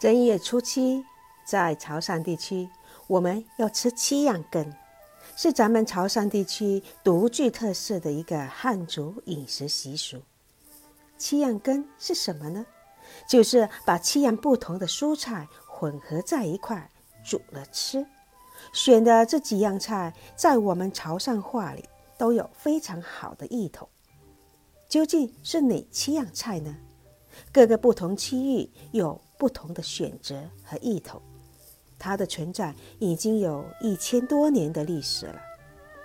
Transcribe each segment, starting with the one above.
正月初七，在潮汕地区，我们要吃七样羹，是咱们潮汕地区独具特色的一个汉族饮食习俗。七样羹是什么呢？就是把七样不同的蔬菜混合在一块煮了吃。选的这几样菜，在我们潮汕话里都有非常好的意头。究竟是哪七样菜呢？各个不同区域有。不同的选择和意头，它的存在已经有一千多年的历史了。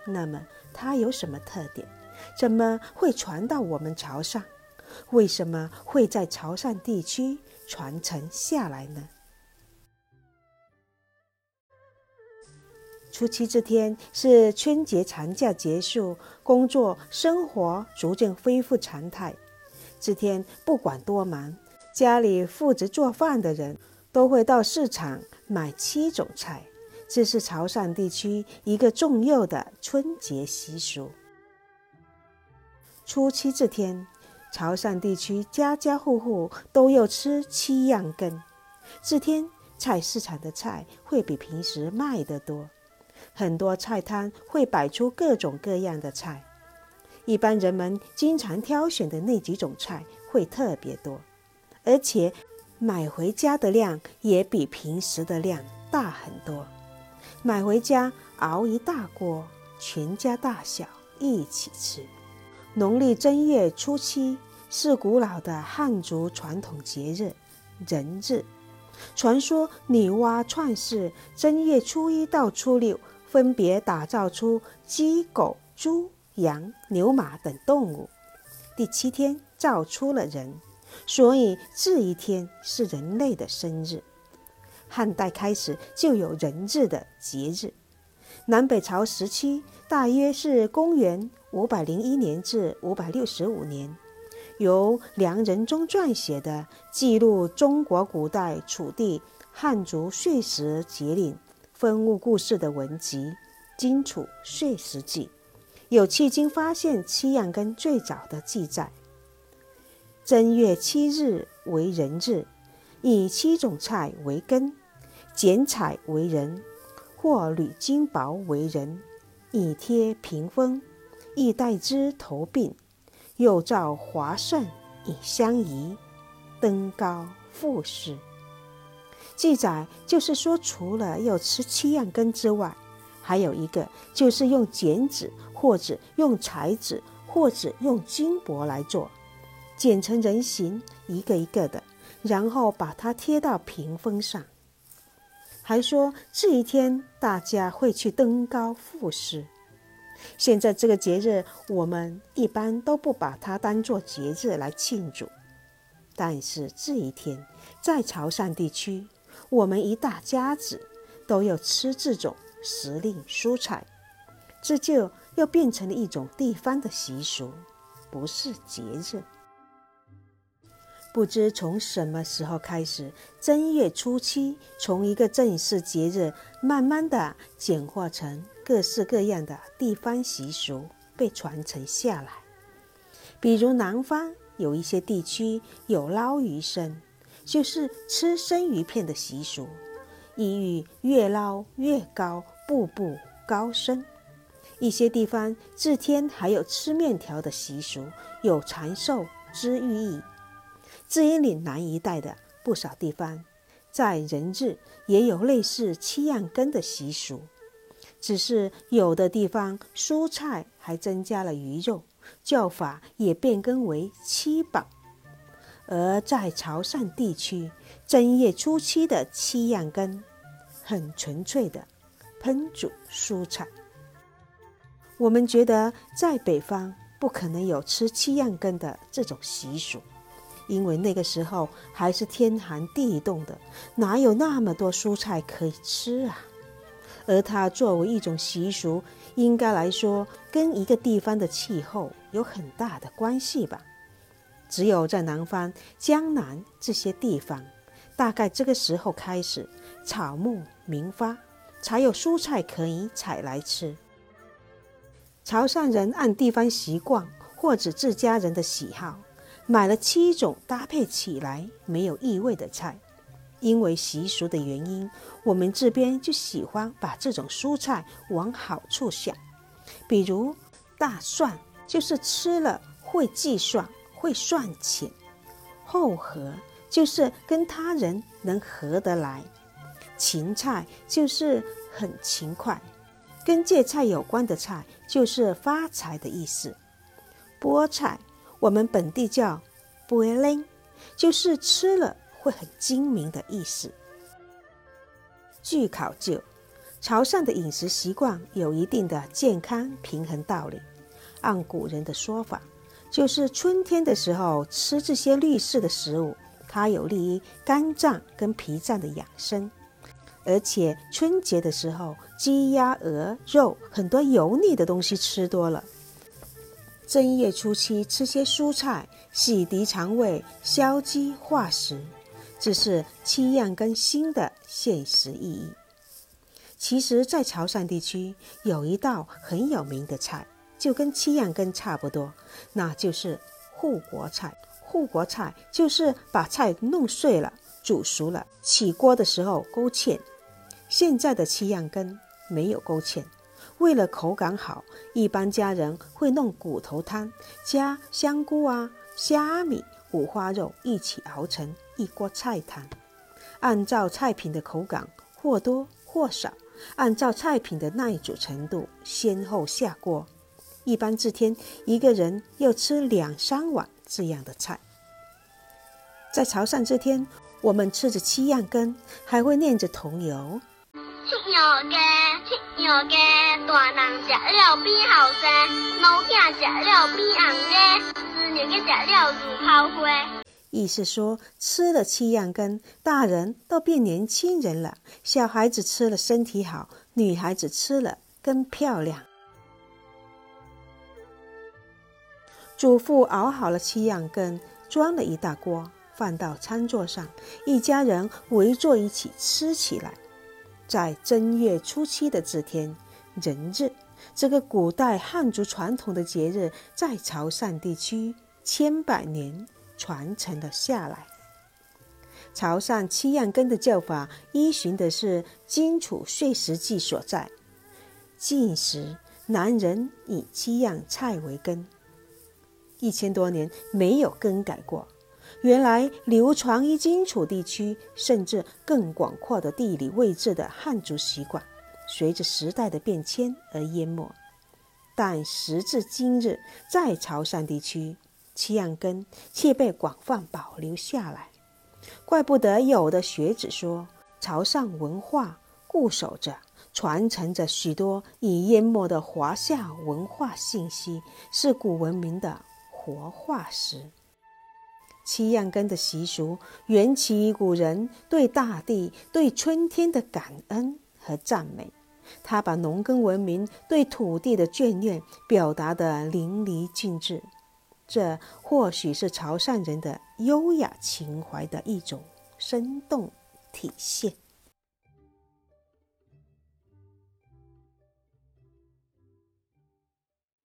那么它有什么特点？怎么会传到我们潮汕？为什么会在潮汕地区传承下来呢？初七这天是春节长假结束，工作生活逐渐恢复常态。这天不管多忙。家里负责做饭的人都会到市场买七种菜，这是潮汕地区一个重要的春节习俗。初七这天，潮汕地区家家户户都要吃七样羹。这天菜市场的菜会比平时卖得多，很多菜摊会摆出各种各样的菜，一般人们经常挑选的那几种菜会特别多。而且买回家的量也比平时的量大很多，买回家熬一大锅，全家大小一起吃。农历正月初七是古老的汉族传统节日人日。传说女娲创世，正月初一到初六分别打造出鸡、狗、猪、羊、牛、马等动物，第七天造出了人。所以这一天是人类的生日。汉代开始就有人日的节日。南北朝时期，大约是公元五百零一年至五百六十五年，由梁仁宗撰写的记录中国古代楚地汉族岁时节令分物故事的文集《荆楚岁时记》，有迄今发现七样根最早的记载。正月七日为人日，以七种菜为根，剪彩为人，或履金箔为人，以贴屏风，亦戴之头鬓，又造华顺以相宜，登高复仕。记载就是说，除了要吃七样根之外，还有一个就是用剪纸，或者用彩纸，或者用金箔来做。剪成人形，一个一个的，然后把它贴到屏风上。还说这一天大家会去登高赋诗。现在这个节日，我们一般都不把它当做节日来庆祝。但是这一天，在潮汕地区，我们一大家子都要吃这种时令蔬菜，这就又变成了一种地方的习俗，不是节日。不知从什么时候开始，正月初七从一个正式节日，慢慢的简化成各式各样的地方习俗，被传承下来。比如南方有一些地区有捞鱼生，就是吃生鱼片的习俗，意喻越捞越高，步步高升。一些地方至天还有吃面条的习俗，有长寿之寓意。至于岭南一带的不少地方，在人日也有类似七样羹的习俗，只是有的地方蔬菜还增加了鱼肉，叫法也变更为七宝。而在潮汕地区，正月初七的七样羹，很纯粹的烹煮蔬菜。我们觉得在北方不可能有吃七样羹的这种习俗。因为那个时候还是天寒地冻的，哪有那么多蔬菜可以吃啊？而它作为一种习俗，应该来说跟一个地方的气候有很大的关系吧。只有在南方、江南这些地方，大概这个时候开始草木萌发，才有蔬菜可以采来吃。潮汕人按地方习惯或者自家人的喜好。买了七种搭配起来没有异味的菜，因为习俗的原因，我们这边就喜欢把这种蔬菜往好处想，比如大蒜就是吃了会计算、会算钱；厚合就是跟他人能合得来；芹菜就是很勤快；跟芥菜有关的菜就是发财的意思；菠菜我们本地叫“菠灵”，就是吃了。会很精明的意思。据考究，潮汕的饮食习惯有一定的健康平衡道理。按古人的说法，就是春天的时候吃这些绿色的食物，它有利于肝脏跟脾脏的养生。而且春节的时候，鸡鸭鹅肉很多油腻的东西吃多了，正月初七吃些蔬菜，洗涤肠胃，消积化食。这是七样根新的现实意义。其实，在潮汕地区有一道很有名的菜，就跟七样根差不多，那就是护国菜。护国菜就是把菜弄碎了，煮熟了，起锅的时候勾芡。现在的七样根没有勾芡，为了口感好，一般家人会弄骨头汤，加香菇啊、虾米。五花肉一起熬成一锅菜汤，按照菜品的口感或多或少，按照菜品的耐煮程度先后下锅。一般这天一个人要吃两三碗这样的菜。在潮汕这天，我们吃着七样羹，还会念着童谣。七样羹，七样羹，大人食了变后生，老囝食了变红个。意思说，吃了七样羹，大人都变年轻人了；小孩子吃了身体好，女孩子吃了更漂亮。祖父熬好了七样羹，装了一大锅，放到餐桌上，一家人围坐一起吃起来。在正月初七的这天，人日，这个古代汉族传统的节日，在潮汕地区。千百年传承了下来。潮汕七样羹的叫法依循的是荆楚岁时记所在。晋时，男人以七样菜为羹，一千多年没有更改过。原来流传于荆楚地区甚至更广阔的地理位置的汉族习惯，随着时代的变迁而淹没。但时至今日，在潮汕地区。七样根却被广泛保留下来，怪不得有的学者说，潮汕文化固守着、传承着许多已淹没的华夏文化信息，是古文明的活化石。七样根的习俗缘起于古人对大地、对春天的感恩和赞美，他把农耕文明对土地的眷恋表达得淋漓尽致。这或许是潮汕人的优雅情怀的一种生动体现。